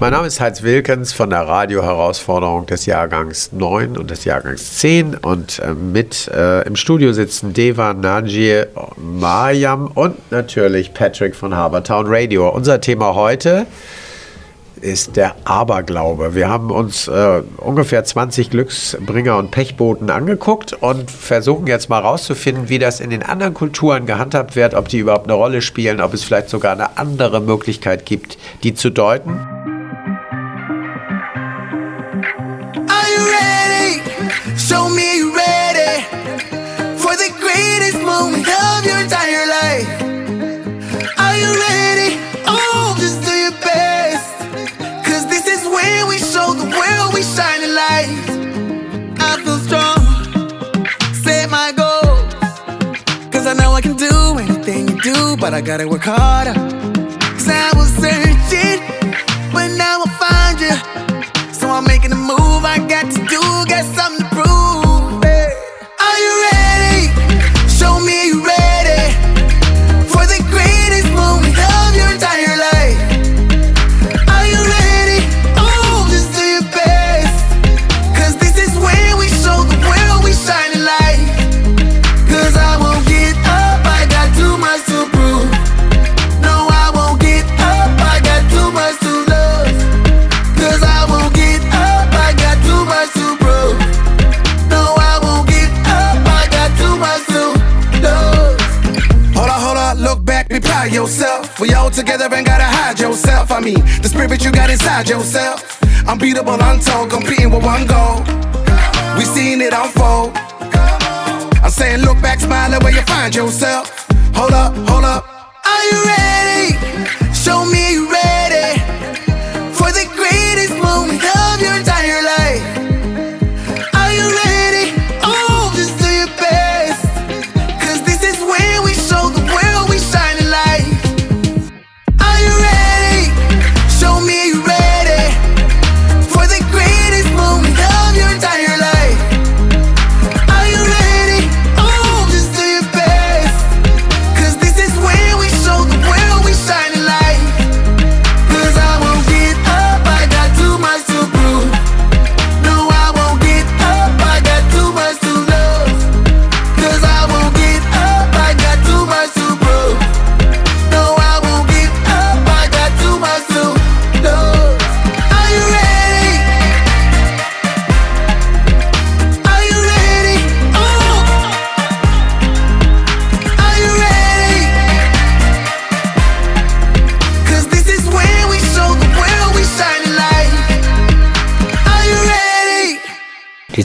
Mein Name ist Heinz Wilkens von der Radio-Herausforderung des Jahrgangs 9 und des Jahrgangs 10 und äh, mit äh, im Studio sitzen Deva, Najir, Mariam und natürlich Patrick von Habertown Radio. Unser Thema heute ist der Aberglaube. Wir haben uns äh, ungefähr 20 Glücksbringer und Pechboten angeguckt und versuchen jetzt mal rauszufinden, wie das in den anderen Kulturen gehandhabt wird, ob die überhaupt eine Rolle spielen, ob es vielleicht sogar eine andere Möglichkeit gibt, die zu deuten. But I gotta work harder. We all together and gotta hide yourself. I mean, the spirit you got inside yourself. Unbeatable, untold, competing with one goal. We seen it unfold. I'm saying, look back, smile at where you find yourself. Hold up, hold up. Are you ready? Show me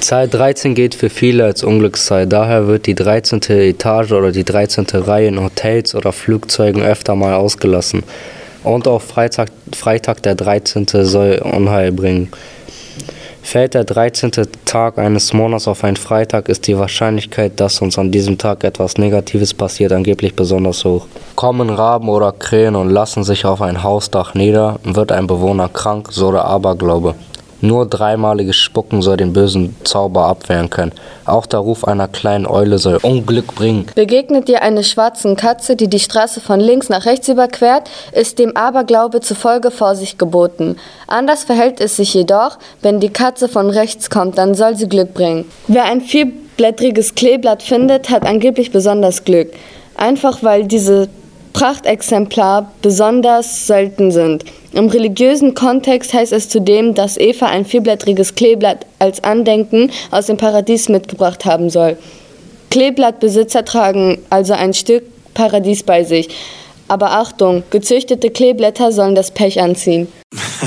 Zahl 13 geht für viele als Unglückszahl. Daher wird die 13. Etage oder die 13. Reihe in Hotels oder Flugzeugen öfter mal ausgelassen. Und auch Freitag, Freitag der 13. soll Unheil bringen. Fällt der 13. Tag eines Monats auf einen Freitag, ist die Wahrscheinlichkeit, dass uns an diesem Tag etwas Negatives passiert, angeblich besonders hoch. Kommen Raben oder Krähen und lassen sich auf ein Hausdach nieder, wird ein Bewohner krank, so der Aberglaube. Nur dreimaliges Spucken soll den bösen Zauber abwehren können. Auch der Ruf einer kleinen Eule soll Unglück bringen. Begegnet dir eine schwarzen Katze, die die Straße von links nach rechts überquert, ist dem Aberglaube zufolge Vorsicht geboten. Anders verhält es sich jedoch, wenn die Katze von rechts kommt, dann soll sie Glück bringen. Wer ein vierblättriges Kleeblatt findet, hat angeblich besonders Glück. Einfach weil diese Prachtexemplar besonders selten sind. Im religiösen Kontext heißt es zudem, dass Eva ein vierblättriges Kleeblatt als Andenken aus dem Paradies mitgebracht haben soll. Kleeblattbesitzer tragen also ein Stück Paradies bei sich. Aber Achtung, gezüchtete Kleeblätter sollen das Pech anziehen.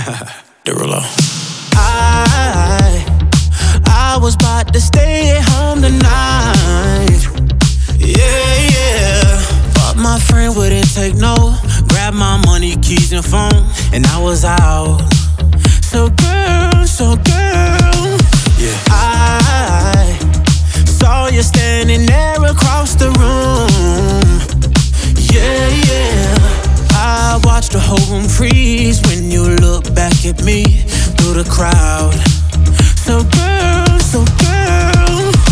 Derulo. I, I was about to stay home tonight. My friend wouldn't take no. Grab my money, keys, and phone, and I was out. So, girl, so, girl. Yeah. I saw you standing there across the room. Yeah, yeah. I watched the whole room freeze when you look back at me through the crowd. So, girl, so, girl.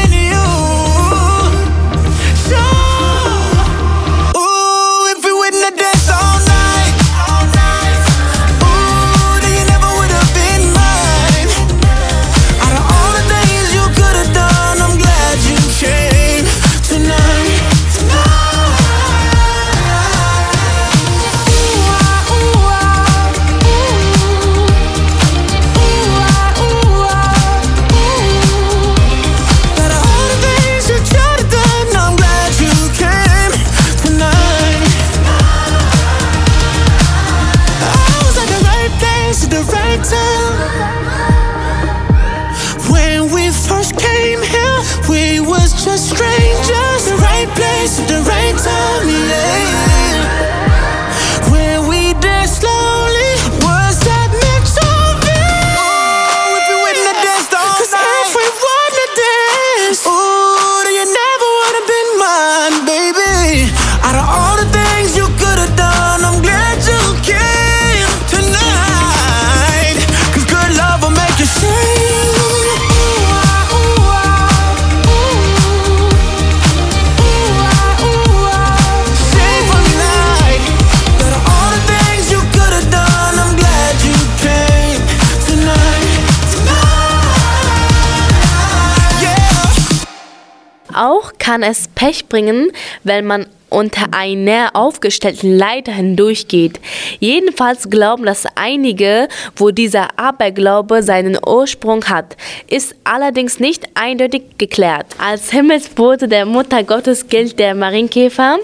kann es Pech bringen, wenn man unter einer aufgestellten Leiter hindurchgeht. Jedenfalls glauben das einige, wo dieser Aberglaube seinen Ursprung hat, ist allerdings nicht eindeutig geklärt. Als Himmelsbote der Mutter Gottes gilt der Marienkäfer.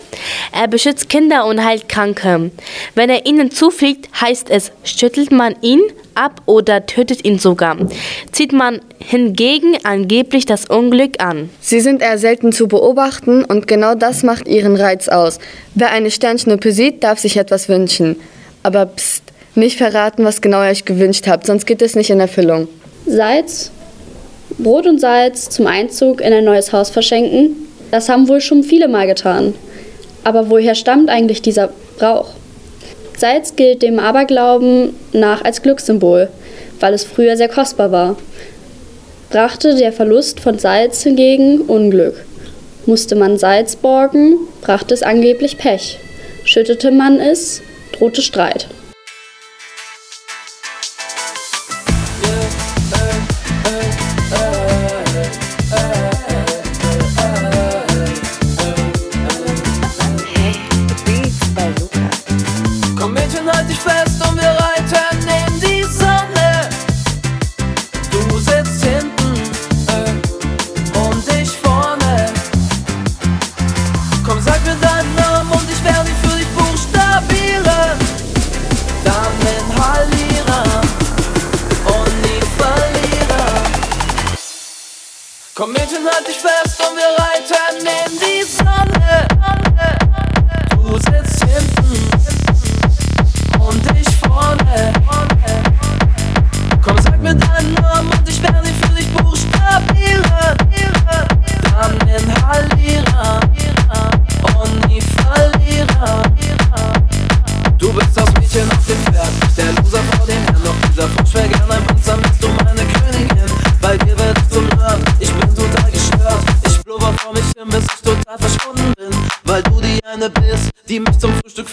Er beschützt Kinder und heilt Kranke. Wenn er ihnen zufliegt, heißt es, schüttelt man ihn ab oder tötet ihn sogar. Zieht man hingegen angeblich das Unglück an. Sie sind eher selten zu beobachten und genau das macht ihren Reiz aus. Wer eine Sternschnuppe sieht, darf sich etwas wünschen. Aber pst, nicht verraten, was genau ihr euch gewünscht habt, sonst geht es nicht in Erfüllung. Salz, Brot und Salz zum Einzug in ein neues Haus verschenken, das haben wohl schon viele mal getan. Aber woher stammt eigentlich dieser Brauch? Salz gilt dem Aberglauben nach als Glückssymbol. weil es früher sehr kostbar war. Brachte der Verlust von Salz hingegen Unglück. Musste man Salz borgen, brachte es angeblich Pech. Schüttete man es, drohte Streit. Du die eine bist, die mich zum Frühstück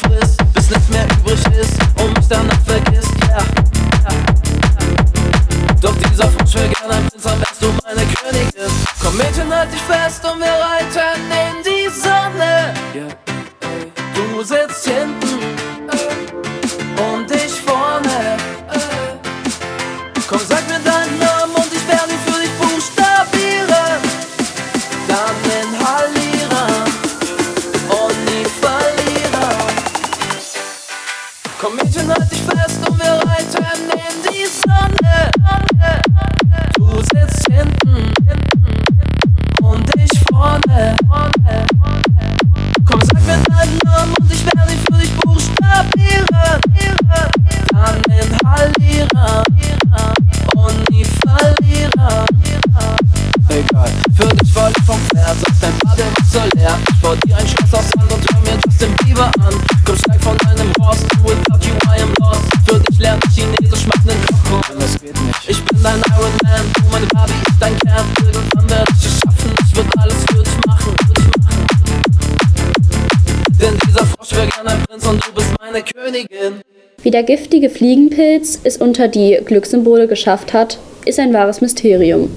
der giftige Fliegenpilz es unter die Glückssymbole geschafft hat, ist ein wahres Mysterium.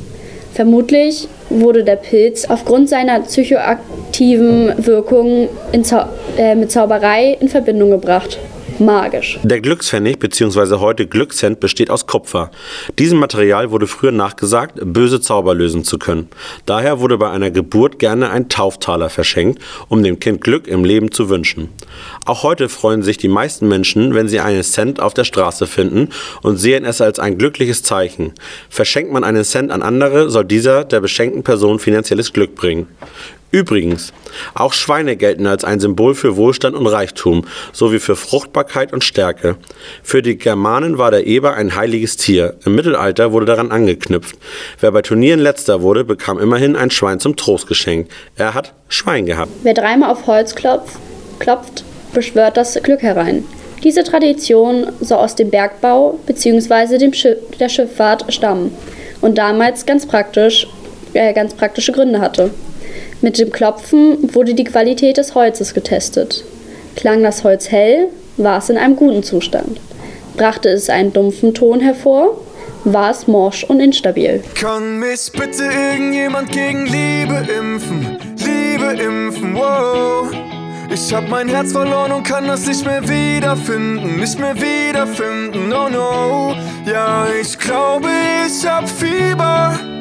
Vermutlich wurde der Pilz aufgrund seiner psychoaktiven Wirkung Zau äh, mit Zauberei in Verbindung gebracht. Magisch. Der Glückspfennig bzw. heute Glückscent besteht aus Kupfer. Diesem Material wurde früher nachgesagt, böse Zauber lösen zu können. Daher wurde bei einer Geburt gerne ein Tauftaler verschenkt, um dem Kind Glück im Leben zu wünschen. Auch heute freuen sich die meisten Menschen, wenn sie einen Cent auf der Straße finden und sehen es als ein glückliches Zeichen. Verschenkt man einen Cent an andere, soll dieser der beschenkten Person finanzielles Glück bringen. Übrigens, auch Schweine gelten als ein Symbol für Wohlstand und Reichtum, sowie für Fruchtbarkeit und Stärke. Für die Germanen war der Eber ein heiliges Tier. Im Mittelalter wurde daran angeknüpft. Wer bei Turnieren letzter wurde, bekam immerhin ein Schwein zum Trost geschenkt. Er hat Schwein gehabt. Wer dreimal auf Holz klopft, klopft, beschwört das Glück herein. Diese Tradition soll aus dem Bergbau bzw. Schiff, der Schifffahrt stammen und damals ganz, praktisch, äh, ganz praktische Gründe hatte. Mit dem Klopfen wurde die Qualität des Holzes getestet. Klang das Holz hell, war es in einem guten Zustand. Brachte es einen dumpfen Ton hervor, war es morsch und instabil. Kann mich bitte irgendjemand gegen Liebe impfen? Liebe impfen, wow. Ich hab mein Herz verloren und kann das nicht mehr wiederfinden, nicht mehr wiederfinden, no no. Ja, ich glaube, ich hab Fieber.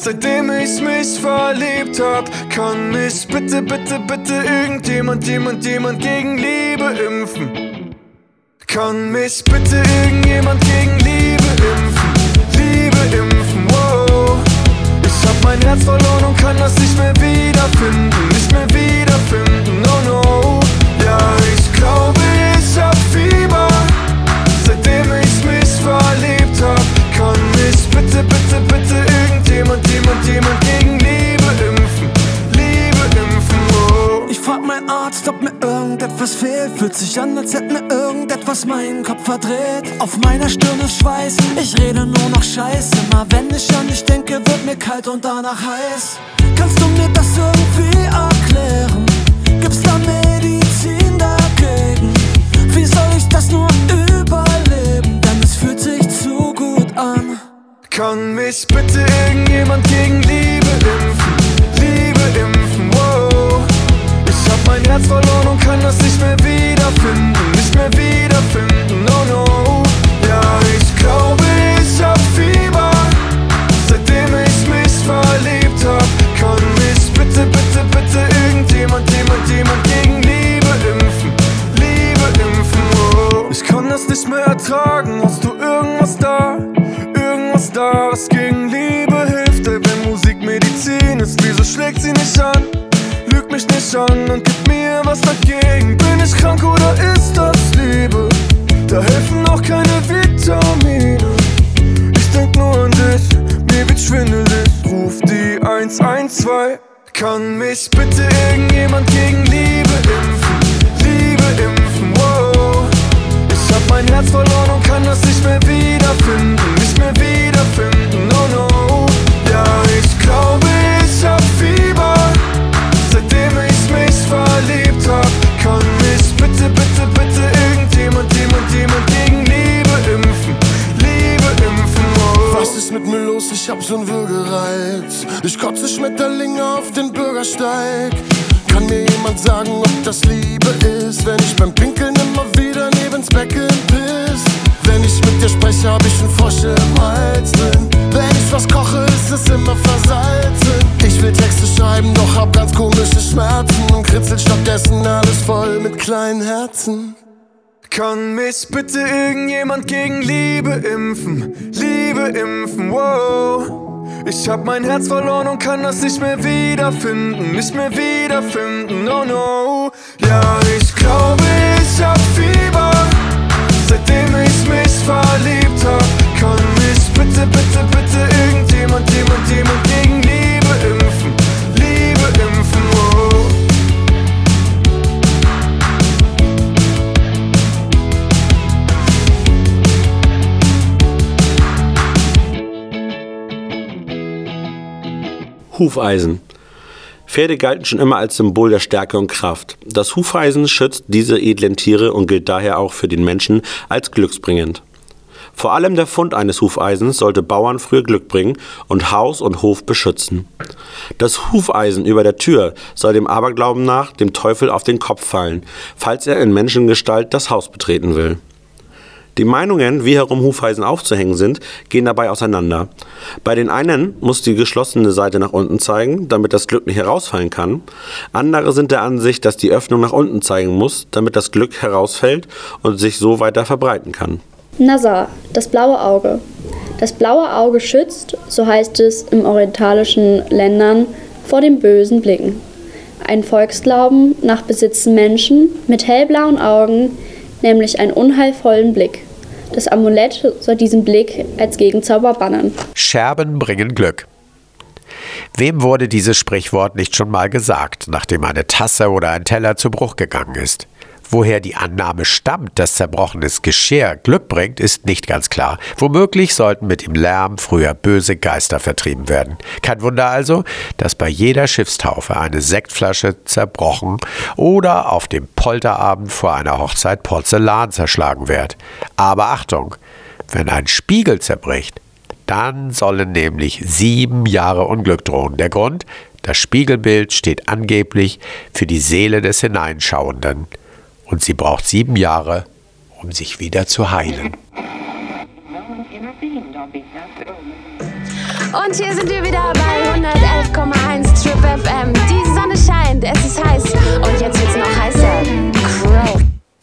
Seitdem ich mich verliebt hab, kann mich bitte, bitte, bitte irgendjemand, jemand, jemand gegen Liebe impfen. Kann mich bitte irgendjemand gegen Liebe impfen? Liebe impfen, wow. Ich hab mein Herz verloren und kann das nicht mehr wiederfinden, nicht mehr wiederfinden, no no. Ja, ich glaube, ich hab Fieber. Seitdem ich fehlt. Fühlt sich an, als hätte mir irgendetwas meinen Kopf verdreht. Auf meiner Stirn ist Schweiß, ich rede nur noch Scheiße. Immer wenn ich an dich denke, wird mir kalt und danach heiß. Kannst du mir das irgendwie erklären? Gibt's da Medizin dagegen? Wie soll ich das nur überleben? Denn es fühlt sich zu gut an. Kann mich bitte irgendjemand gegen Liebe impfen? Mein Herz verloren und kann das nicht mehr wiederfinden. Nicht mehr wiederfinden, no, no. Ja, ich glaube, ich hab Fieber. Seitdem ich mich verliebt hab, kann mich bitte, bitte, bitte irgendjemand, jemand, jemand gegen Liebe impfen. Liebe impfen, wow. Ich kann das nicht mehr ertragen. Hast du irgendwas da? Irgendwas da, was gegen Liebe hilft? Ey, wenn Musik Medizin ist, wieso schlägt sie nicht an? Mich nicht an und gib mir was dagegen. Bin ich krank oder ist das Liebe? Da helfen auch keine Vitamine. Ich denk nur an dich, mir wird schwindelig. Ruf die 112. Kann mich bitte irgendjemand gegen Liebe impfen? Liebe impfen, wow. Ich hab mein Herz verloren und kann das nicht mehr wiederfinden. Nicht mehr wiederfinden, no, no. Ja, ich glaube, jemand, gegen Liebe impfen. Liebe impfen, wow. Was ist mit mir los? Ich hab so'n Würgereiz. Ich kotze Schmetterlinge auf den Bürgersteig. Kann mir jemand sagen, ob das Liebe ist, wenn ich beim Pinkeln immer wieder neben's Becken piss? Wenn ich mit dir spreche, hab ich einen Frosch im Hals drin. Wenn ich was koche, ist es immer versalzen. Ich will Texte schreiben, doch hab ganz komische Schmerzen. Und kritzel stattdessen alles voll mit kleinen Herzen. Kann mich bitte irgendjemand gegen Liebe impfen? Liebe impfen, wow. Ich hab mein Herz verloren und kann das nicht mehr wiederfinden. Nicht mehr wiederfinden, no, no. Ja, ich glaube, ich hab Fieber. Seitdem ich mich verliebt hab, kann mich bitte, bitte, bitte irgendjemand, jemand, jemand gegen Hufeisen. Pferde galten schon immer als Symbol der Stärke und Kraft. Das Hufeisen schützt diese edlen Tiere und gilt daher auch für den Menschen als glücksbringend. Vor allem der Fund eines Hufeisens sollte Bauern früher Glück bringen und Haus und Hof beschützen. Das Hufeisen über der Tür soll dem Aberglauben nach dem Teufel auf den Kopf fallen, falls er in Menschengestalt das Haus betreten will. Die Meinungen, wie herum Hufeisen aufzuhängen sind, gehen dabei auseinander. Bei den einen muss die geschlossene Seite nach unten zeigen, damit das Glück nicht herausfallen kann. Andere sind der Ansicht, dass die Öffnung nach unten zeigen muss, damit das Glück herausfällt und sich so weiter verbreiten kann. Nazar, das blaue Auge. Das blaue Auge schützt, so heißt es im orientalischen Ländern, vor den bösen Blicken. Ein Volksglauben nach besitzen Menschen mit hellblauen Augen, nämlich einen unheilvollen Blick. Das Amulett soll diesen Blick als Gegenzauber bannen. Scherben bringen Glück. Wem wurde dieses Sprichwort nicht schon mal gesagt, nachdem eine Tasse oder ein Teller zu Bruch gegangen ist? Woher die Annahme stammt, dass zerbrochenes Geschirr Glück bringt, ist nicht ganz klar. Womöglich sollten mit dem Lärm früher böse Geister vertrieben werden. Kein Wunder also, dass bei jeder Schiffstaufe eine Sektflasche zerbrochen oder auf dem Polterabend vor einer Hochzeit Porzellan zerschlagen wird. Aber Achtung, wenn ein Spiegel zerbricht, dann sollen nämlich sieben Jahre Unglück drohen. Der Grund? Das Spiegelbild steht angeblich für die Seele des Hineinschauenden und sie braucht sieben Jahre, um sich wieder zu heilen. Und hier sind wir wieder bei 111,1 Trip FM. Die Sonne scheint, es ist heiß und jetzt wird's noch heißer.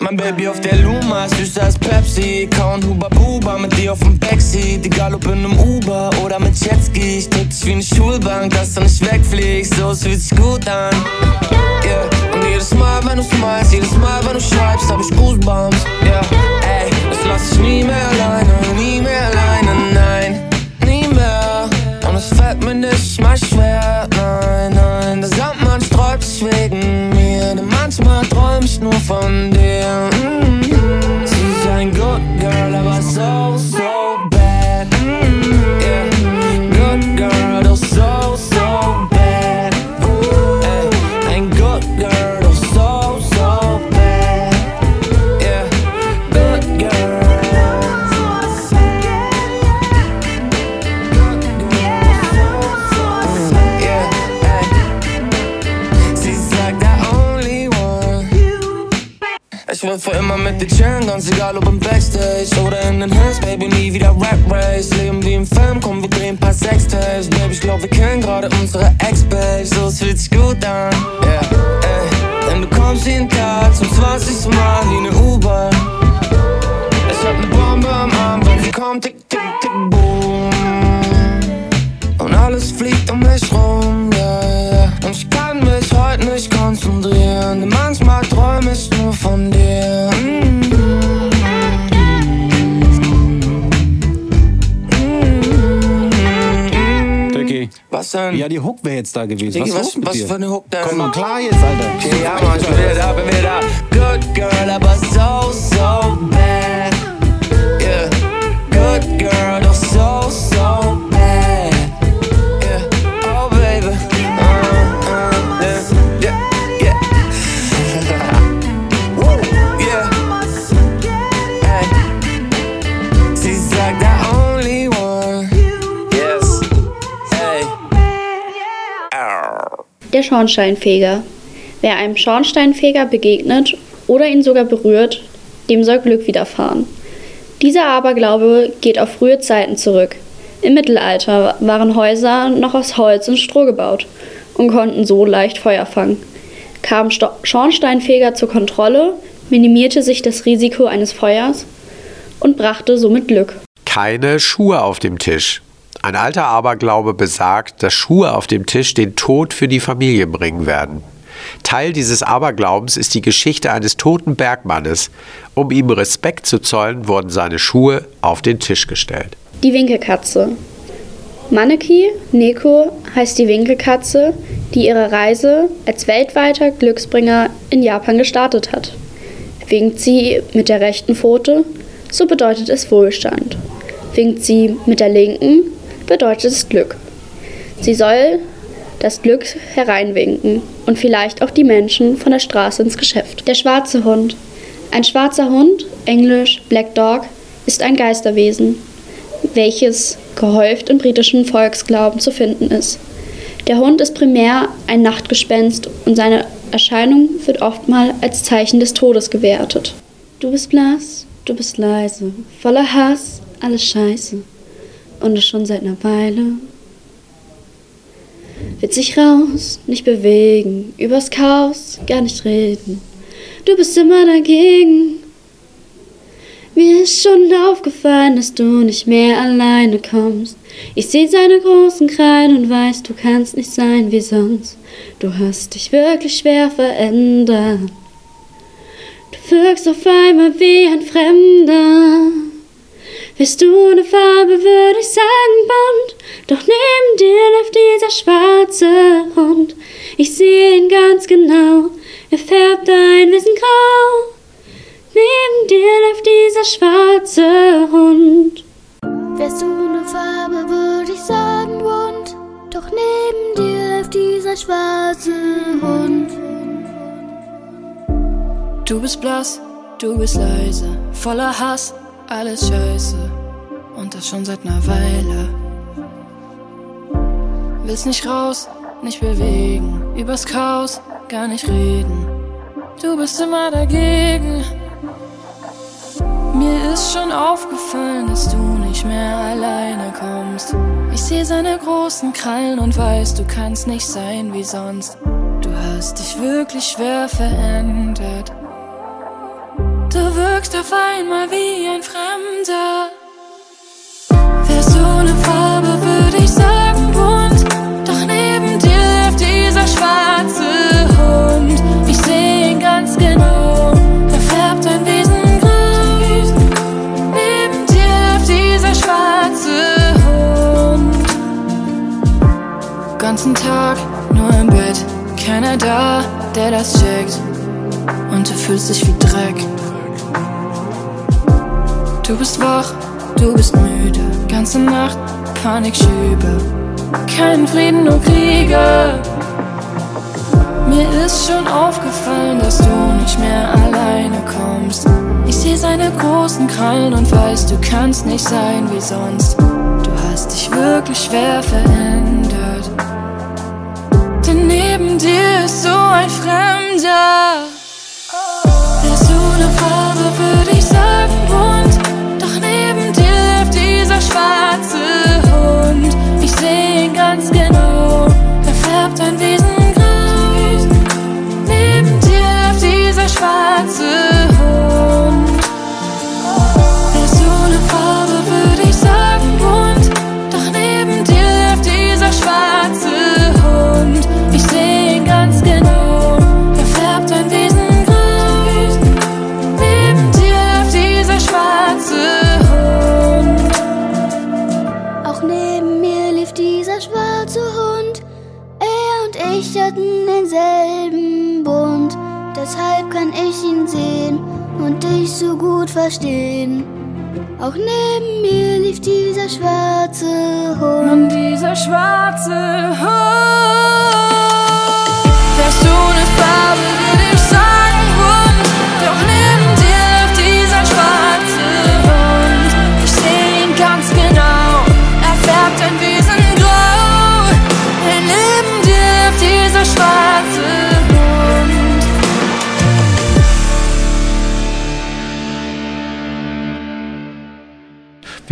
Mein Baby auf der Luma, süßer als Pepsi. Kauen Huber Buba mit dir auf dem Backseat. Egal ob in einem Uber oder mit Jetski. Ich drück dich wie eine Schulbank, dass du nicht wegfliegst. So, es fühlt sich gut an. Yeah. Und jedes Mal, wenn du smiles, jedes Mal, wenn du schreibst, hab ich Goosebumps. Yeah. Ey, das lass ich nie mehr alleine, nie mehr alleine, nein. Nie mehr. Und es fällt mir nicht mal schwer, Denn manchmal träum ich nur von dir. Mm. Sie ist ein Good Girl, aber so, so mit dir chillen, ganz egal ob im Backstage oder in den Hills, Baby, nie wieder Rap Race. Leben wie im Film, komm, wir drehen ein paar Sextapes. Baby, ich glaub, wir kennen gerade unsere Ex-Babes, so es fühlt sich gut an. Yeah, ey. Denn du kommst jeden Tag zum 20. Mal wie eine U-Bahn. Ich hab ne Bombe am Arm, wenn sie kommt, tick, tick, tick, Was denn? Ja, die Hook wäre jetzt da gewesen. Diggi, was, was- was für eine Hook denn? Komm mal klar jetzt, Alter. Okay, ja, Mann, ich bin wieder da, bin wieder da. Good girl, aber so, so bad. Der Schornsteinfeger. Wer einem Schornsteinfeger begegnet oder ihn sogar berührt, dem soll Glück widerfahren. Dieser Aberglaube geht auf frühe Zeiten zurück. Im Mittelalter waren Häuser noch aus Holz und Stroh gebaut und konnten so leicht Feuer fangen. Kam Sto Schornsteinfeger zur Kontrolle, minimierte sich das Risiko eines Feuers und brachte somit Glück. Keine Schuhe auf dem Tisch. Ein alter Aberglaube besagt, dass Schuhe auf dem Tisch den Tod für die Familie bringen werden. Teil dieses Aberglaubens ist die Geschichte eines toten Bergmannes. Um ihm Respekt zu zollen, wurden seine Schuhe auf den Tisch gestellt. Die Winkelkatze. Maneki Neko heißt die Winkelkatze, die ihre Reise als weltweiter Glücksbringer in Japan gestartet hat. Winkt sie mit der rechten Pfote, so bedeutet es Wohlstand. Winkt sie mit der linken, bedeutet es Glück. Sie soll das Glück hereinwinken und vielleicht auch die Menschen von der Straße ins Geschäft. Der schwarze Hund. Ein schwarzer Hund, englisch Black Dog, ist ein Geisterwesen, welches gehäuft im britischen Volksglauben zu finden ist. Der Hund ist primär ein Nachtgespenst und seine Erscheinung wird oftmals als Zeichen des Todes gewertet. Du bist blass, du bist leise, voller Hass, alles scheiße. Und das schon seit einer Weile. Wird sich raus, nicht bewegen, übers Chaos gar nicht reden. Du bist immer dagegen. Mir ist schon aufgefallen, dass du nicht mehr alleine kommst. Ich seh seine großen Krallen und weiß, du kannst nicht sein wie sonst. Du hast dich wirklich schwer verändert. Du wirkst auf einmal wie ein Fremder. Wärst du eine Farbe, würde ich sagen bunt. Doch neben dir läuft dieser schwarze Hund. Ich sehe ihn ganz genau, er färbt dein Wissen grau. Neben dir läuft dieser schwarze Hund. Wärst du eine Farbe, würde ich sagen bunt. Doch neben dir läuft dieser schwarze Hund. Du bist blass, du bist leise, voller Hass, alles scheiße. Und das schon seit ner Weile. Willst nicht raus, nicht bewegen, übers Chaos gar nicht reden. Du bist immer dagegen. Mir ist schon aufgefallen, dass du nicht mehr alleine kommst. Ich sehe seine großen Krallen und weiß, du kannst nicht sein wie sonst. Du hast dich wirklich schwer verändert. Du wirkst auf einmal wie ein Fremder. Wärst du eine Farbe, würde ich sagen bunt. Doch neben dir läuft dieser schwarze Hund. Ich seh ihn ganz genau. Er färbt dein Wesen grau. Neben dir läuft dieser schwarze Hund. Ganzen Tag nur im Bett. Keiner da, der das checkt. Und und du fühlst dich wie Dreck. Du bist wach, du bist müde, ganze Nacht Panik schübe. Kein Frieden, nur Kriege. Mir ist schon aufgefallen, dass du nicht mehr alleine kommst. Ich sehe seine großen Krallen und weiß, du kannst nicht sein wie sonst. Du hast dich wirklich schwer verändert. Denn neben dir ist so ein Fremder. Wärst du eine Farbe, Hund. Ich seh ihn ganz genau, verstehen. Auch neben mir lief dieser schwarze Hund. Und dieser schwarze Hund. Wärst du eine Farbe,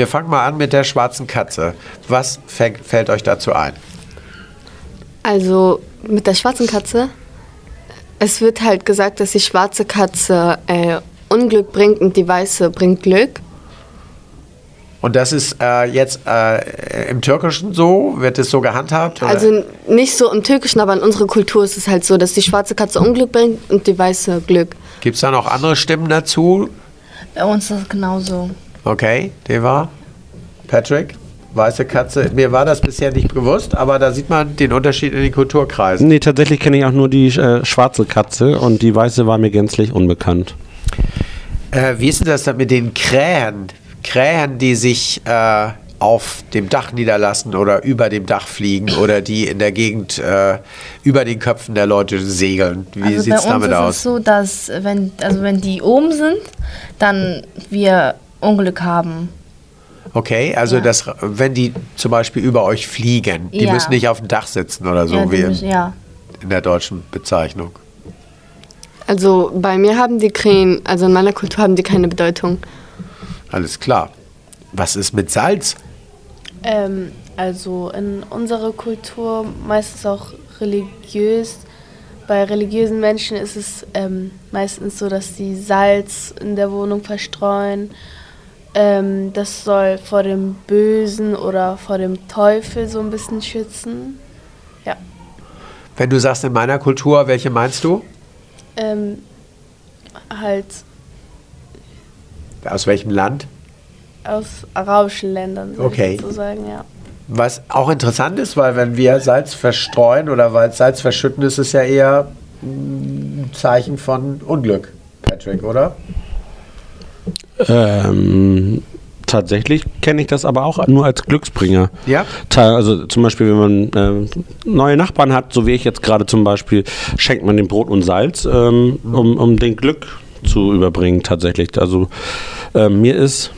Wir fangen mal an mit der schwarzen Katze. Was fällt, fällt euch dazu ein? Also mit der schwarzen Katze, es wird halt gesagt, dass die schwarze Katze äh, Unglück bringt und die weiße bringt Glück. Und das ist äh, jetzt äh, im Türkischen so? Wird es so gehandhabt? Oder? Also nicht so im Türkischen, aber in unserer Kultur ist es halt so, dass die schwarze Katze Unglück bringt und die weiße Glück. Gibt es da noch andere Stimmen dazu? Bei uns ist es genauso. Okay, Deva, Patrick, weiße Katze. Mir war das bisher nicht bewusst, aber da sieht man den Unterschied in den Kulturkreisen. Nee, tatsächlich kenne ich auch nur die äh, schwarze Katze und die weiße war mir gänzlich unbekannt. Äh, wie ist denn das dann mit den Krähen? Krähen, die sich äh, auf dem Dach niederlassen oder über dem Dach fliegen oder die in der Gegend äh, über den Köpfen der Leute segeln. Wie also sieht bei es uns damit ist aus? es so, dass wenn, also wenn die oben sind, dann wir Unglück haben. Okay, also das, wenn die zum Beispiel über euch fliegen, die Ja. müssen nicht auf dem Dach sitzen oder so ja, wie in, müssen- ja. in der deutschen Bezeichnung. Also bei mir haben die Krähen, also in meiner Kultur haben die keine Bedeutung. Alles klar. Was ist mit Salz? Ähm, also in unserer Kultur meistens auch religiös. Bei religiösen Menschen ist es ähm, meistens so, dass sie Salz in der Wohnung verstreuen. Ähm, das soll vor dem Bösen oder vor dem Teufel so ein bisschen schützen. Ja. Wenn du sagst in meiner Kultur, welche meinst du? Ähm, halt Aus welchem Land? aus arabischen Ländern, Okay. ich so sagen, ja. Was auch interessant ist, weil wenn wir Salz verstreuen oder weil Salz verschütten, ist es ja eher ein Zeichen von Unglück, Patrick, oder? Ähm, tatsächlich kenne ich das aber auch nur als Glücksbringer. Ja? Also zum Beispiel, wenn man äh, neue Nachbarn hat, so wie ich jetzt gerade zum Beispiel, schenkt man dem Brot und Salz, ähm, um, um den Glück zu überbringen tatsächlich. Also ähm, mir ist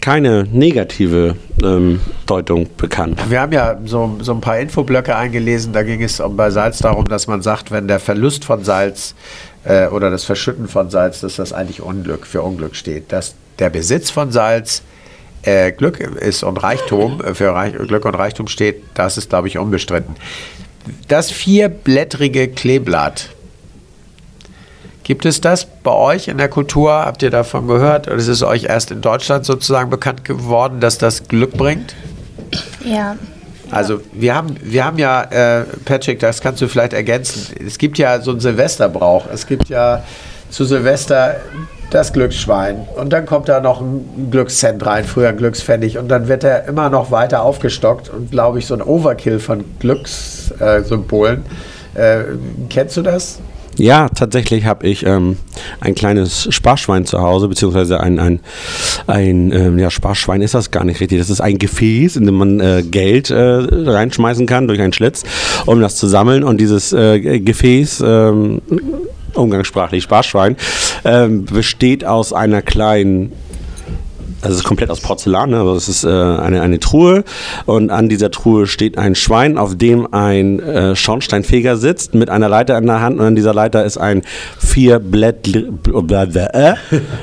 keine negative ähm, Deutung bekannt. Wir haben ja so, so ein paar Infoblöcke eingelesen, da ging es bei Salz darum, dass man sagt, wenn der Verlust von Salz äh, oder das Verschütten von Salz, dass das eigentlich Unglück für Unglück steht. Dass der Besitz von Salz äh, Glück ist und Reichtum, äh, für Reich, Glück und Reichtum steht, das ist, glaube ich, unbestritten. Das vierblättrige Kleeblatt, Gibt es das bei euch in der Kultur? Habt ihr davon gehört? Oder ist es euch erst in Deutschland sozusagen bekannt geworden, dass das Glück bringt? Ja. Also wir haben, wir haben ja, äh, Patrick, das kannst du vielleicht ergänzen. Es gibt ja so einen Silvesterbrauch. Es gibt ja zu Silvester das Glücksschwein und dann kommt da noch ein Glückscent rein, früher ein Glückspfennig und dann wird er immer noch weiter aufgestockt und glaube ich so ein Overkill von Glückssymbolen. Äh, kennst du das? Ja, tatsächlich habe ich ähm, ein kleines Sparschwein zu Hause, beziehungsweise ein, ein, ein ähm, ja, Sparschwein ist das gar nicht richtig. Das ist ein Gefäß, in dem man äh, Geld äh, reinschmeißen kann durch einen Schlitz, um das zu sammeln. Und dieses äh, Gefäß, ähm, umgangssprachlich Sparschwein, ähm, besteht aus einer kleinen also es ist komplett aus Porzellan, ne? also es ist äh, eine, eine Truhe und an dieser Truhe steht ein Schwein, auf dem ein äh, Schornsteinfeger sitzt mit einer Leiter in der Hand und an dieser Leiter ist ein äh,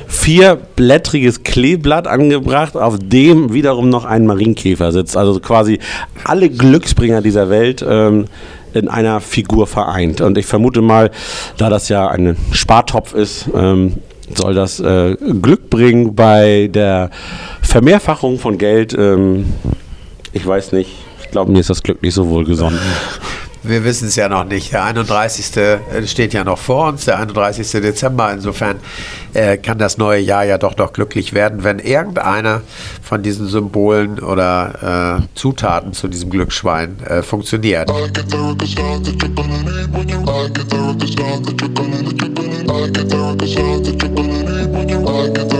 vierblättriges Kleeblatt angebracht, auf dem wiederum noch ein Marienkäfer sitzt. Also quasi alle Glücksbringer dieser Welt ähm, in einer Figur vereint. Und ich vermute mal, da das ja ein Spartopf ist, ähm, soll das äh, Glück bringen bei der Vermehrfachung von Geld. Ähm, ich weiß nicht. Ich glaube, mir ist das Glück nicht so wohlgesonnen. Wir wissen es ja noch nicht. Der 31. steht ja noch vor uns, der 31. Dezember. Insofern äh, kann das neue Jahr ja doch noch glücklich werden, wenn irgendeiner von diesen Symbolen oder äh, Zutaten zu diesem Glücksschwein äh, funktioniert. I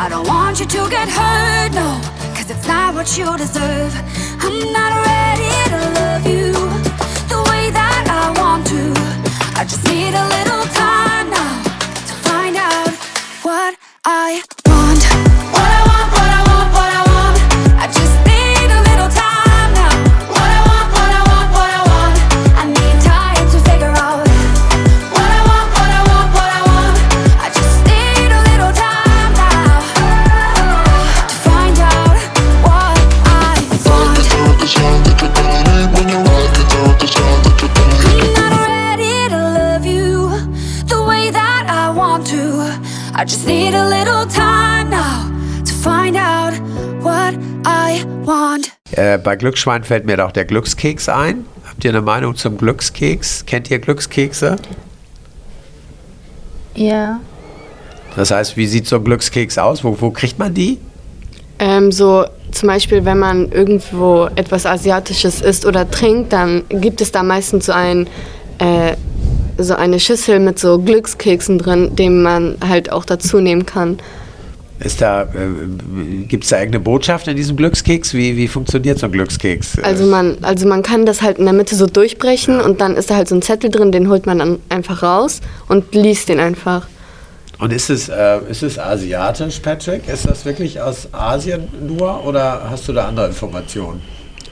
I don't want you to get hurt, no, cause it's not what you deserve. I'm not ready to love you the way that I want to. I just need a little time now to find out what I Äh, bei Glücksschwein fällt mir doch der Glückskeks ein. Habt ihr eine Meinung zum Glückskeks? Kennt ihr Glückskekse? Ja. Das heißt, wie sieht so ein Glückskeks aus? Wo, wo kriegt man die? Ähm, so zum Beispiel, wenn man irgendwo etwas Asiatisches isst oder trinkt, dann gibt es da meistens so, ein, äh, so eine Schüssel mit so Glückskeksen drin, den man halt auch dazu nehmen kann. Ist da, äh, gibt es da irgendeine Botschaft in diesem Glückskeks? Wie, wie funktioniert so ein Glückskeks? Also man, also man kann das halt in der Mitte so durchbrechen und dann ist da halt so ein Zettel drin, den holt man dann einfach raus und liest den einfach. Und ist es, äh, ist es asiatisch, Patrick? Ist das wirklich aus Asien nur oder hast du da andere Informationen?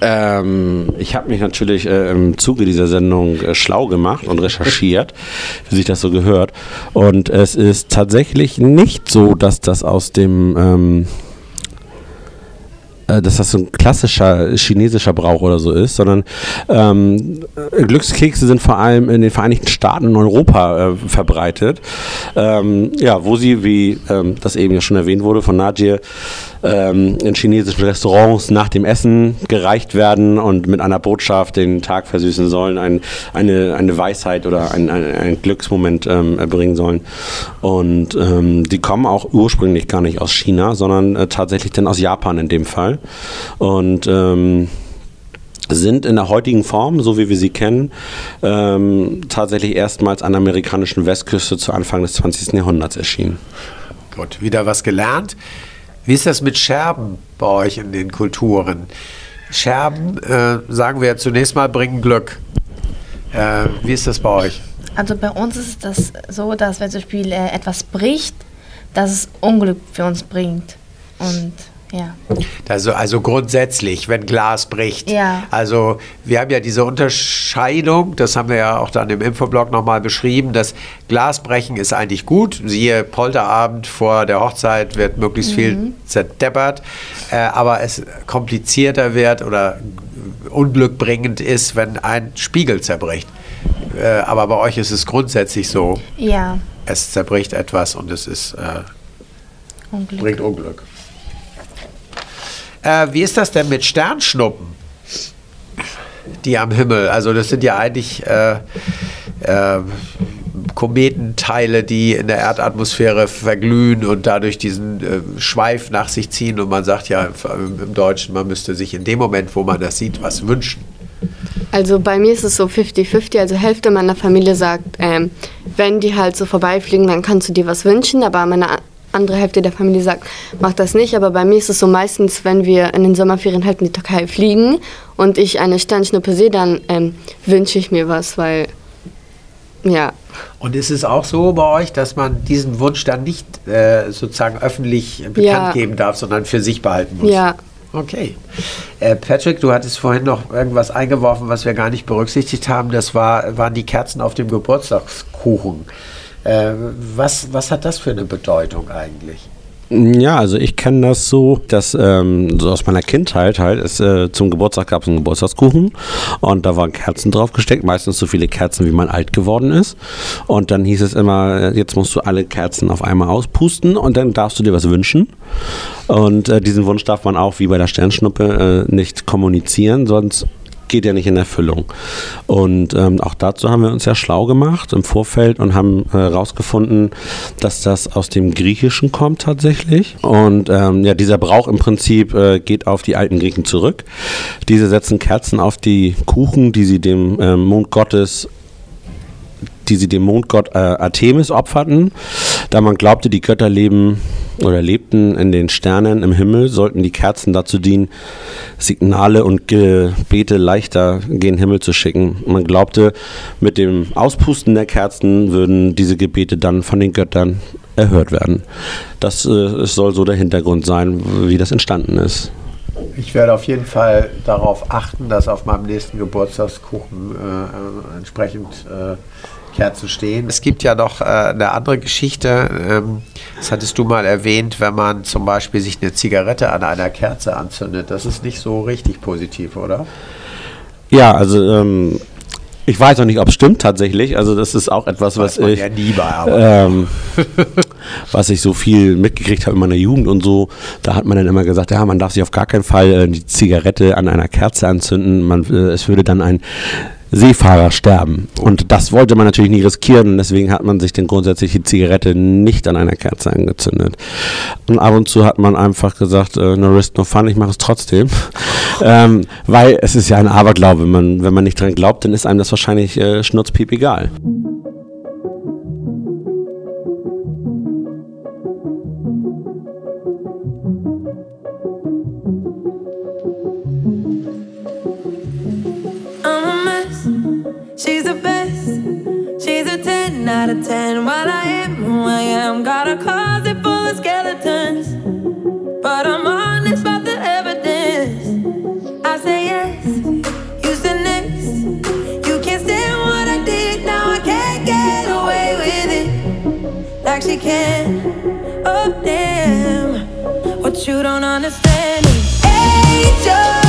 Ähm, ich habe mich natürlich äh, im Zuge dieser Sendung äh, schlau gemacht und recherchiert, wie sich das so gehört. Und es ist tatsächlich nicht so, dass das aus dem ähm, äh, dass das so ein klassischer chinesischer Brauch oder so ist, sondern ähm, Glückskekse sind vor allem in den Vereinigten Staaten und Europa äh, verbreitet. Ähm, ja, wo sie, wie ähm, das eben ja schon erwähnt wurde von Najir, ähm, in chinesischen Restaurants nach dem Essen gereicht werden und mit einer Botschaft den Tag versüßen sollen, ein, eine, eine Weisheit oder ein, ein, ein Glücksmoment ähm, erbringen sollen. Und ähm, die kommen auch ursprünglich gar nicht aus China, sondern äh, tatsächlich dann aus Japan in dem Fall. Und ähm, sind in der heutigen Form, so wie wir sie kennen, ähm, tatsächlich erstmals an der amerikanischen Westküste zu Anfang des 20. Jahrhunderts erschienen. Gut, wieder was gelernt. Wie ist das mit Scherben bei euch in den Kulturen? Scherben, äh, sagen wir zunächst mal, bringen Glück. Äh, wie ist das bei euch? Also bei uns ist das so, dass wenn zum Beispiel äh, etwas bricht, dass es Unglück für uns bringt. Und ja. Also, also grundsätzlich, wenn Glas bricht. Ja. Also wir haben ja diese Unterscheidung, das haben wir ja auch dann im Infoblog nochmal beschrieben, dass Glasbrechen ist eigentlich gut. Siehe Polterabend vor der Hochzeit wird möglichst viel Mhm. zerdeppert, äh, aber es komplizierter wird oder unglückbringend ist, wenn ein Spiegel zerbricht. Äh, aber bei euch ist es grundsätzlich so, Ja, es zerbricht etwas und es ist, äh, Unglück. bringt Unglück. Äh, wie ist das denn mit Sternschnuppen, die am Himmel? Also das sind ja eigentlich äh, äh, Kometenteile, die in der Erdatmosphäre verglühen und dadurch diesen äh, Schweif nach sich ziehen. Und man sagt ja im, Deutschen, man müsste sich in dem Moment, wo man das sieht, was wünschen. Also bei mir ist es so 50-50, also Hälfte meiner Familie sagt, ähm, wenn die halt so vorbeifliegen, dann kannst du dir was wünschen, aber meine andere Hälfte der Familie sagt, mach das nicht, aber bei mir ist es so meistens, wenn wir in den Sommerferien halt in die Türkei fliegen und ich eine Sternschnuppe sehe, dann ähm, wünsche ich mir was, weil, ja, Und ist es auch so bei euch, dass man diesen Wunsch dann nicht äh, sozusagen öffentlich bekannt Ja. geben darf, sondern für sich behalten muss? ja. Okay. Äh, Patrick, du hattest vorhin noch irgendwas eingeworfen, was wir gar nicht berücksichtigt haben. Das war, waren die Kerzen auf dem Geburtstagskuchen. Äh, was, was hat das für eine Bedeutung eigentlich? Ja, also ich kenne das so, dass ähm, so aus meiner Kindheit halt, es, äh, zum Geburtstag gab es einen Geburtstagskuchen und da waren Kerzen drauf gesteckt, meistens so viele Kerzen, wie man alt geworden ist. Und dann hieß es immer, äh, jetzt musst du alle Kerzen auf einmal auspusten und dann darfst du dir was wünschen. Und äh, diesen Wunsch darf man auch, wie bei der Sternschnuppe, äh, nicht kommunizieren, sonst geht ja nicht in Erfüllung. Und ähm, auch dazu haben wir uns ja schlau gemacht im Vorfeld und haben herausgefunden, dass das aus dem Griechischen kommt tatsächlich. Und ähm, ja, dieser Brauch im Prinzip äh, geht auf die alten Griechen zurück. Diese setzen Kerzen auf die Kuchen, die sie dem ähm, Mondgottes die sie dem Mondgott äh, Artemis opferten. Da man glaubte, die Götter leben oder lebten in den Sternen im Himmel, sollten die Kerzen dazu dienen, Signale und Gebete leichter gen Himmel zu schicken. Man glaubte, mit dem Auspusten der Kerzen würden diese Gebete dann von den Göttern erhört werden. Das äh, soll so der Hintergrund sein, wie das entstanden ist. Ich werde auf jeden Fall darauf achten, dass auf meinem nächsten Geburtstagskuchen äh, äh, entsprechend äh, Kerzen stehen. Es gibt ja noch äh, eine andere Geschichte, ähm, das hattest du mal erwähnt, wenn man zum Beispiel sich eine Zigarette an einer Kerze anzündet. Das ist nicht so richtig positiv, oder? Ja, also ähm, ich weiß noch nicht, ob es stimmt tatsächlich. Also das ist auch etwas, was ich, ja Arbeit. ähm, was ich so viel mitgekriegt habe in meiner Jugend und so. Da hat man dann immer gesagt, ja, man darf sich auf gar keinen Fall äh, die Zigarette an einer Kerze anzünden. Man, äh, es würde dann ein Seefahrer sterben. Und das wollte man natürlich nicht riskieren und deswegen hat man sich dann grundsätzlich die Zigarette nicht an einer Kerze angezündet. Und ab und zu hat man einfach gesagt, äh, no risk, no fun, ich mache es trotzdem. ähm, weil es ist ja ein Aberglaube. Man, wenn man nicht dran glaubt, dann ist einem das wahrscheinlich äh, schnurzpiep egal. She's the best. She's a 10 out of 10. While I am who I am, got a closet full of skeletons. But I'm honest about the evidence. I say yes, say next. You can't stand what I did, now I can't get away with it. Like she can. Oh, damn. What you don't understand is. never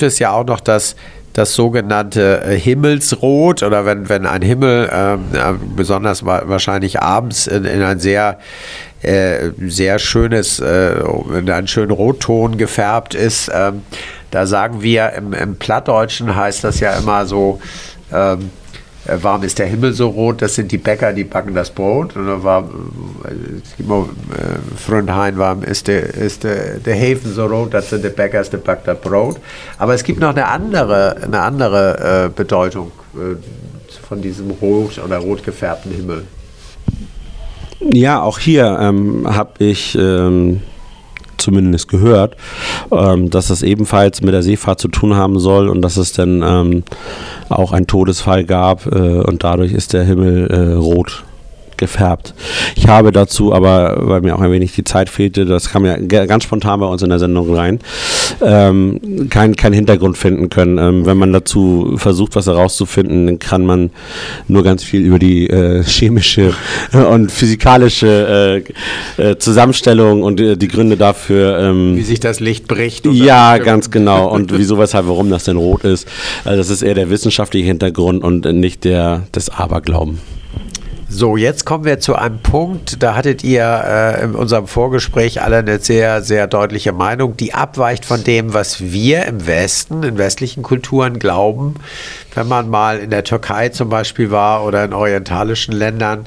gibt es ja auch noch das, das sogenannte äh, Himmelsrot oder wenn, wenn ein Himmel ähm, äh, besonders wa wahrscheinlich abends in, in ein sehr äh, sehr schönes, in einen schönen Rotton gefärbt ist. Ähm, da sagen wir im, im Plattdeutschen heißt das ja immer so, ähm, äh, warum ist der Himmel so rot? Das sind die Bäcker, die backen das Brot. Und dann war äh, Fröndheim, warum ist, der, ist der, der Häfen so rot? Das sind die Bäcker, die backen das Brot. Aber es gibt noch eine andere, eine andere äh, Bedeutung äh, von diesem rot oder rot gefärbten Himmel. Ja, auch hier ähm, habe ich ähm, zumindest gehört, ähm, dass das ebenfalls mit der Seefahrt zu tun haben soll und dass es dann ähm, auch einen Todesfall gab äh, und dadurch ist der Himmel äh, rot gefärbt. Ich habe dazu aber, weil mir auch ein wenig die Zeit fehlte, das kam ja ganz spontan bei uns in der Sendung rein, ähm, keinen kein Hintergrund finden können. Ähm, wenn man dazu versucht, was herauszufinden, dann kann man nur ganz viel über die äh, chemische und physikalische äh, äh, Zusammenstellung und äh, die Gründe dafür. Ähm, Wie sich das Licht bricht. ja, ganz genau. Und wieso, weshalb, warum das denn rot ist. Also das ist eher der wissenschaftliche Hintergrund und nicht der des Aberglauben. So, jetzt kommen wir zu einem Punkt, da hattet ihr äh, in unserem Vorgespräch alle eine sehr, sehr deutliche Meinung, die abweicht von dem, was wir im Westen, in westlichen Kulturen glauben. Wenn man mal in der Türkei zum Beispiel war oder in orientalischen Ländern,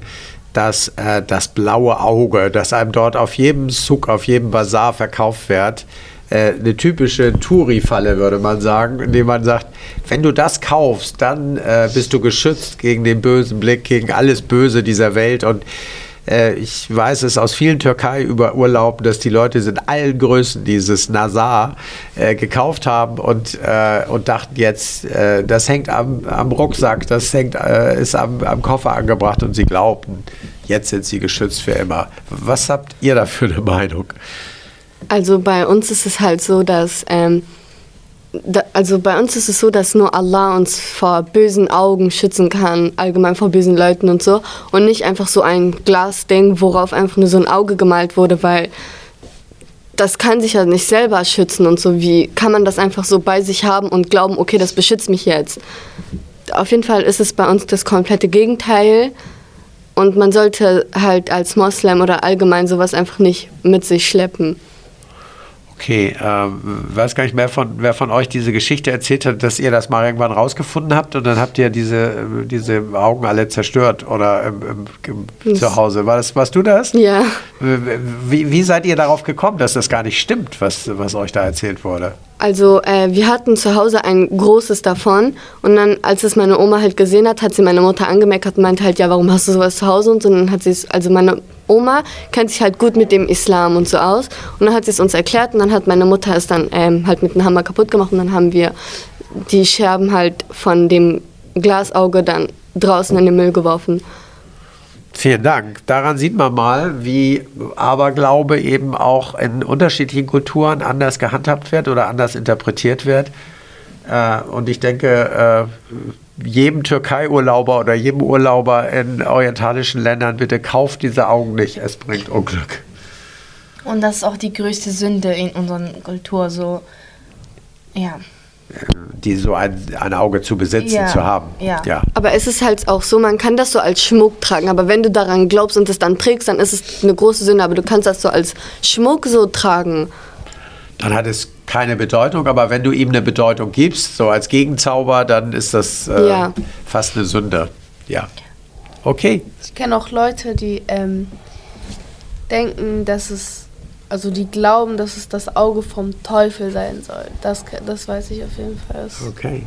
dass äh, das blaue Auge, das einem dort auf jedem Zug, auf jedem Bazar verkauft wird, eine typische Touri-Falle, würde man sagen, indem man sagt, wenn du das kaufst, dann äh, bist du geschützt gegen den bösen Blick, gegen alles Böse dieser Welt. Und äh, ich weiß es aus vielen Türkei-Urlauben, dass die Leute in allen Größen dieses Nazar äh, gekauft haben und, äh, und dachten jetzt, äh, das hängt am, am Rucksack, das hängt, äh, ist am, am Koffer angebracht und sie glaubten, jetzt sind sie geschützt für immer. Was habt ihr da für eine Meinung? Also bei uns ist es halt so, dass ähm, da, also bei uns ist es so, dass nur Allah uns vor bösen Augen schützen kann, allgemein vor bösen Leuten und so und nicht einfach so ein Glasding, worauf einfach nur so ein Auge gemalt wurde, weil das kann sich ja nicht selber schützen und so. Wie kann man das einfach so bei sich haben und glauben, okay, das beschützt mich jetzt? Auf jeden Fall ist es bei uns das komplette Gegenteil. Und man sollte halt als Moslem oder allgemein sowas einfach nicht mit sich schleppen. Okay, ähm, weiß gar nicht mehr, von, wer von euch diese Geschichte erzählt hat, dass ihr das mal irgendwann rausgefunden habt und dann habt ihr diese, äh, diese Augen alle zerstört oder im, im, im zu Hause. War das, warst du das? Ja. Wie, wie seid ihr darauf gekommen, dass das gar nicht stimmt, was, was euch da erzählt wurde? Also äh, wir hatten zu Hause ein großes davon und dann, als es meine Oma halt gesehen hat, hat sie meine Mutter angemeckert und meinte halt, ja, warum hast du sowas zu Hause und so. Und dann hat sie es, also meine Oma kennt sich halt gut mit dem Islam und so aus und dann hat sie es uns erklärt und dann hat meine Mutter es dann ähm, halt mit dem Hammer kaputt gemacht und dann haben wir die Scherben halt von dem Glasauge dann draußen in den Müll geworfen. Vielen Dank. Daran sieht man mal, wie Aberglaube eben auch in unterschiedlichen Kulturen anders gehandhabt wird oder anders interpretiert wird. Äh, und ich denke, äh, jedem Türkei-Urlauber oder jedem Urlauber in orientalischen Ländern, bitte kauft diese Augen nicht, es bringt Unglück. Und das ist auch die größte Sünde in unserer Kultur, so, ja. Die so ein, ein Auge zu besitzen, Ja, zu haben. ja. ja. Aber es ist halt auch so, man kann das so als Schmuck tragen, aber wenn du daran glaubst und es dann trägst, dann ist es eine große Sünde, aber du kannst das so als Schmuck so tragen. Dann hat es keine Bedeutung, aber wenn du ihm eine Bedeutung gibst, so als Gegenzauber, dann ist das äh, Ja. fast eine Sünde. Ja. Okay. Ich kenne auch Leute, die ähm, denken, dass es, also die glauben, dass es das Auge vom Teufel sein soll. Das, das weiß ich auf jeden Fall. Das Okay.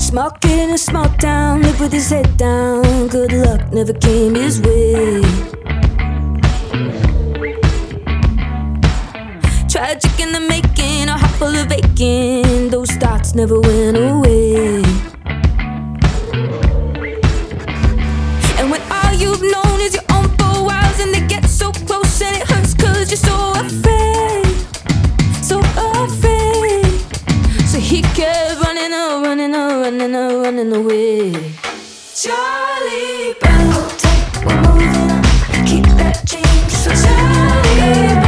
Smoking in a small town, live with his head down. Good luck never came his way. Tragic in the making, a heart full of aching. Those thoughts never went away. And when all you've known is your own four walls, and they get so close and it hurts cause you're so afraid. So afraid. So he kept running, oh, running, oh, running, oh, running away. Charlie Brown, take moving on, keep that change. So Charlie a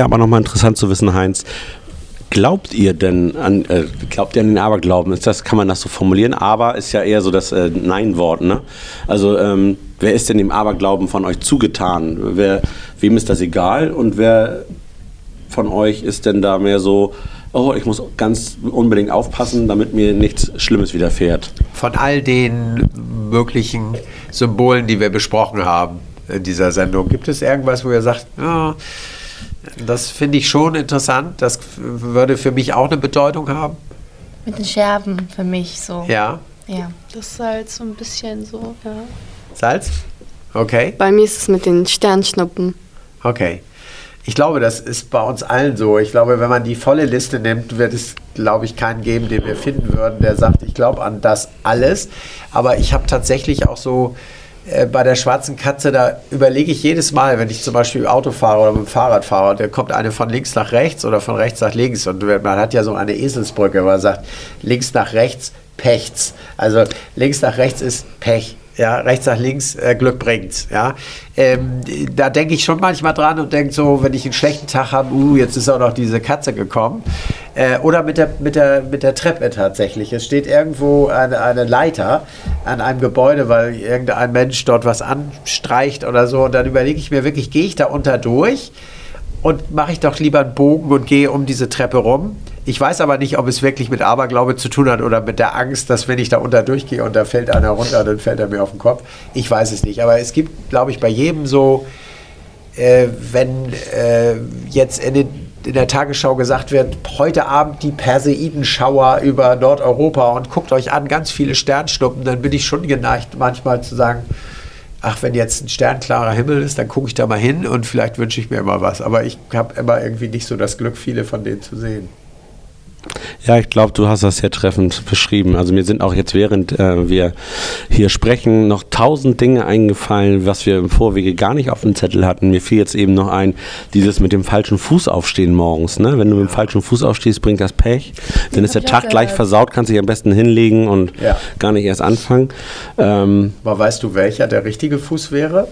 Wäre aber nochmal interessant zu wissen, Heinz, glaubt ihr denn an, äh, glaubt ihr an den Aberglauben? Ist das, kann man das so formulieren? Aber ist ja eher so das äh, Nein-Wort, ne? Also, ähm, wer ist denn dem Aberglauben von euch zugetan? Wer, wem ist das egal? Und wer von euch ist denn da mehr so, oh, ich muss ganz unbedingt aufpassen, damit mir nichts Schlimmes widerfährt? Von all den möglichen Symbolen, die wir besprochen haben in dieser Sendung, gibt es irgendwas, wo ihr sagt, ja, das finde ich schon interessant, das würde für mich auch eine Bedeutung haben? Mit den Scherben für mich so. Ja. Ja. Das Salz so ein bisschen so, ja. Salz? Okay. Bei mir ist es mit den Sternschnuppen. Okay. Ich glaube, das ist bei uns allen so. Ich glaube, wenn man die volle Liste nimmt, wird es, glaube ich, keinen geben, den wir finden würden, der sagt, ich glaube an das alles. Aber ich habe tatsächlich auch so äh, bei der schwarzen Katze, da überlege ich jedes Mal, wenn ich zum Beispiel Auto fahre oder mit dem Fahrrad fahre, und kommt eine von links nach rechts oder von rechts nach links. Und man hat ja so eine Eselsbrücke, wo man sagt, links nach rechts, Pechts. Also links nach rechts ist Pech. Ja, rechts nach links äh, Glück bringt's. Ja, ähm, da denke ich schon manchmal dran und denke so, wenn ich einen schlechten Tag habe, uh, jetzt ist auch noch diese Katze gekommen. Äh, oder mit der, mit, der, mit der Treppe tatsächlich. Es steht irgendwo eine, eine Leiter an einem Gebäude, weil irgendein Mensch dort was anstreicht oder so. Und dann überlege ich mir wirklich, gehe ich da unter durch und mache ich doch lieber einen Bogen und gehe um diese Treppe rum. Ich weiß aber nicht, ob es wirklich mit Aberglaube zu tun hat oder mit der Angst, dass wenn ich da unter durchgehe und da fällt einer runter, dann fällt er mir auf den Kopf. Ich weiß es nicht. Aber es gibt, glaube ich, bei jedem so, äh, wenn äh, jetzt in, den, in der Tagesschau gesagt wird, heute Abend die Perseidenschauer über Nordeuropa und guckt euch an, ganz viele Sternschnuppen, dann bin ich schon geneigt, manchmal zu sagen, ach, wenn jetzt ein sternklarer Himmel ist, dann gucke ich da mal hin und vielleicht wünsche ich mir immer was. Aber ich habe immer irgendwie nicht so das Glück, viele von denen zu sehen. Ja, ich glaube, du hast das sehr treffend beschrieben. Also mir sind auch jetzt, während äh, wir hier sprechen, noch tausend Dinge eingefallen, was wir im Vorwege gar nicht auf dem Zettel hatten. Mir fiel jetzt eben noch ein, dieses mit dem falschen Fuß aufstehen morgens. Ne? Wenn du mit dem falschen Fuß aufstehst, bringt das Pech. Dann ist der Tag gleich versaut, kannst dich am besten hinlegen und Ja. gar nicht erst anfangen. Ähm, Aber weißt du, welcher der richtige Fuß wäre?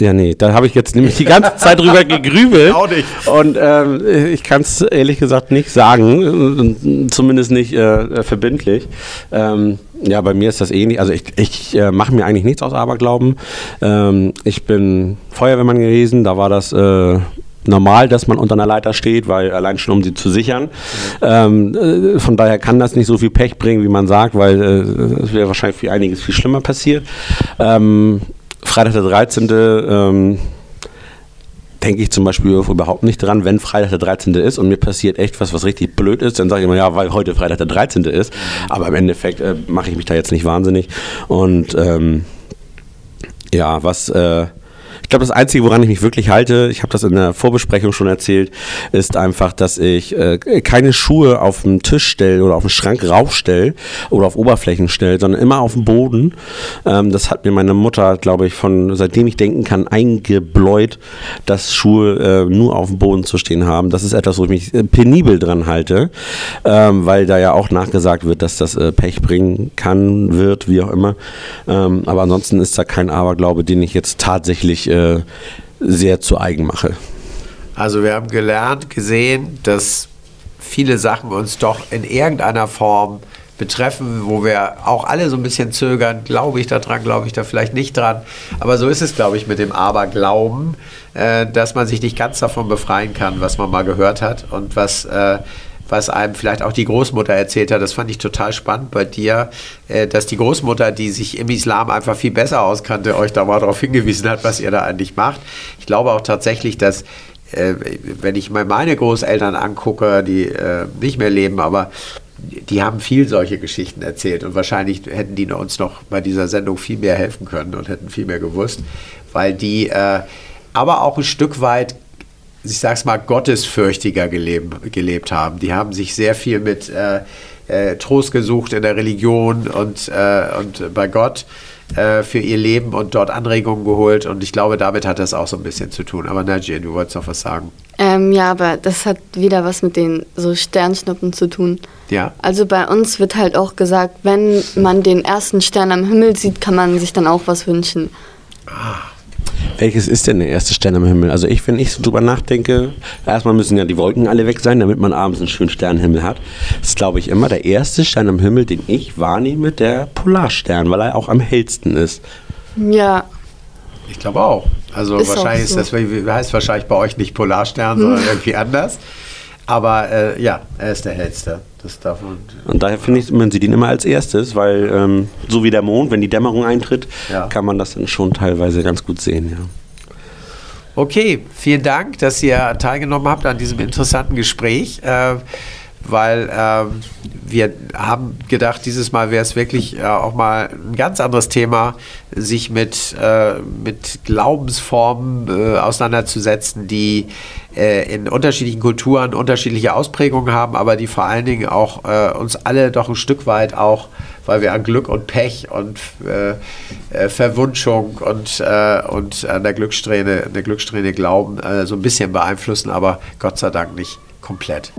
Ja, nee, da habe ich jetzt nämlich die ganze Zeit drüber gegrübelt. Auch nicht. Und ähm, ich kann es ehrlich gesagt nicht sagen, äh, zumindest nicht äh, verbindlich. Ähm, ja, bei mir ist das ähnlich. Also ich, ich äh, mache mir eigentlich nichts aus Aberglauben. Ähm, ich bin Feuerwehrmann gewesen, da war das... Äh, normal, dass man unter einer Leiter steht, weil allein schon um sie zu sichern. Ähm, äh, von daher kann das nicht so viel Pech bringen, wie man sagt, weil äh, es wäre wahrscheinlich für einiges viel schlimmer passiert. Ähm, Freitag der 13. Ähm, denke ich zum Beispiel überhaupt nicht dran, wenn Freitag der 13. ist und mir passiert echt was, was richtig blöd ist, dann sage ich immer, ja, weil heute Freitag der 13. ist. Aber im Endeffekt äh, mache ich mich da jetzt nicht wahnsinnig. Und ähm, ja, was äh, ich glaube, das Einzige, woran ich mich wirklich halte, ich habe das in der Vorbesprechung schon erzählt, ist einfach, dass ich äh, keine Schuhe auf den Tisch stelle oder auf den Schrank raufstelle oder auf Oberflächen stelle, sondern immer auf dem Boden. Ähm, das hat mir meine Mutter, glaube ich, von seitdem ich denken kann, eingebläut, dass Schuhe äh, nur auf dem Boden zu stehen haben. Das ist etwas, wo ich mich äh, penibel dran halte, ähm, weil da ja auch nachgesagt wird, dass das äh, Pech bringen kann, wird, wie auch immer. Ähm, aber ansonsten ist da kein Aberglaube, den ich jetzt tatsächlich sehr zu eigen mache. Also wir haben gelernt, gesehen, dass viele Sachen uns doch in irgendeiner Form betreffen, wo wir auch alle so ein bisschen zögern, glaube ich da dran, glaube ich da vielleicht nicht dran. Aber so ist es, glaube ich, mit dem Aberglauben, äh, dass man sich nicht ganz davon befreien kann, was man mal gehört hat und was, äh, was einem vielleicht auch die Großmutter erzählt hat. Das fand ich total spannend bei dir, äh, dass die Großmutter, die sich im Islam einfach viel besser auskannte, euch da mal darauf hingewiesen hat, was ihr da eigentlich macht. Ich glaube auch tatsächlich, dass äh, wenn ich mal meine Großeltern angucke, die äh, nicht mehr leben, aber die haben viel solche Geschichten erzählt und wahrscheinlich hätten die uns noch bei dieser Sendung viel mehr helfen können und hätten viel mehr gewusst, weil die aber auch ein Stück weit, ich sag's mal, gottesfürchtiger gelebt, gelebt haben. Die haben sich sehr viel mit äh, äh, Trost gesucht in der Religion und, äh, und bei Gott äh, für ihr Leben und dort Anregungen geholt und ich glaube, damit hat das auch so ein bisschen zu tun. Aber Najee, du wolltest noch was sagen. Ähm, ja, aber das hat wieder was mit den so Sternschnuppen zu tun. Ja. Also bei uns wird halt auch gesagt, wenn man den ersten Stern am Himmel sieht, kann man sich dann auch was wünschen. Welches ist denn der erste Stern am Himmel? Also ich, wenn ich so drüber nachdenke, erstmal müssen ja die Wolken alle weg sein, damit man abends einen schönen Sternenhimmel hat. Das ist, glaube ich, immer der erste Stern am Himmel, den ich wahrnehme, der Polarstern, weil er auch am hellsten ist. Ja. Ich glaube auch. Also Ist auch wahrscheinlich ist so. das wie- heißt wahrscheinlich bei euch nicht Polarstern, sondern irgendwie anders. Aber äh, ja, er ist der hellste. Das darf man. Und daher finde ich, man sieht ihn immer als erstes, weil ähm, so wie der Mond, wenn die Dämmerung eintritt, Ja. kann man das dann schon teilweise ganz gut sehen. Ja. Okay, vielen Dank, dass ihr teilgenommen habt an diesem interessanten Gespräch, äh, weil ähm, wir haben gedacht, dieses Mal wäre es wirklich äh, auch mal ein ganz anderes Thema, sich mit, äh, mit Glaubensformen äh, auseinanderzusetzen, die äh, in unterschiedlichen Kulturen unterschiedliche Ausprägungen haben, aber die vor allen Dingen auch äh, uns alle doch ein Stück weit auch, weil wir an Glück und Pech und äh, Verwunschung und, und an der Glückssträhne, an der Glückssträhne glauben, so ein bisschen beeinflussen, aber Gott sei Dank nicht komplett.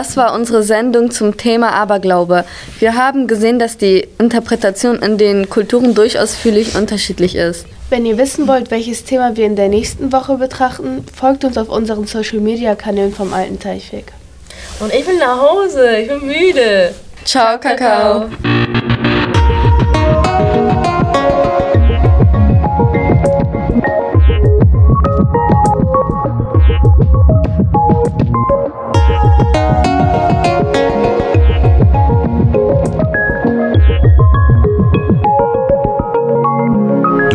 Das war unsere Sendung zum Thema Aberglaube. Wir haben gesehen, dass die Interpretation in den Kulturen durchaus völlig unterschiedlich ist. Wenn ihr wissen wollt, welches Thema wir in der nächsten Woche betrachten, folgt uns auf unseren Social-Media-Kanälen vom Alten Teichweg. Und ich will nach Hause, ich bin müde. Ciao, Kakao.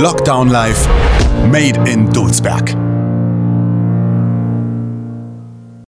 Lockdown Live, Made in Dulsberg.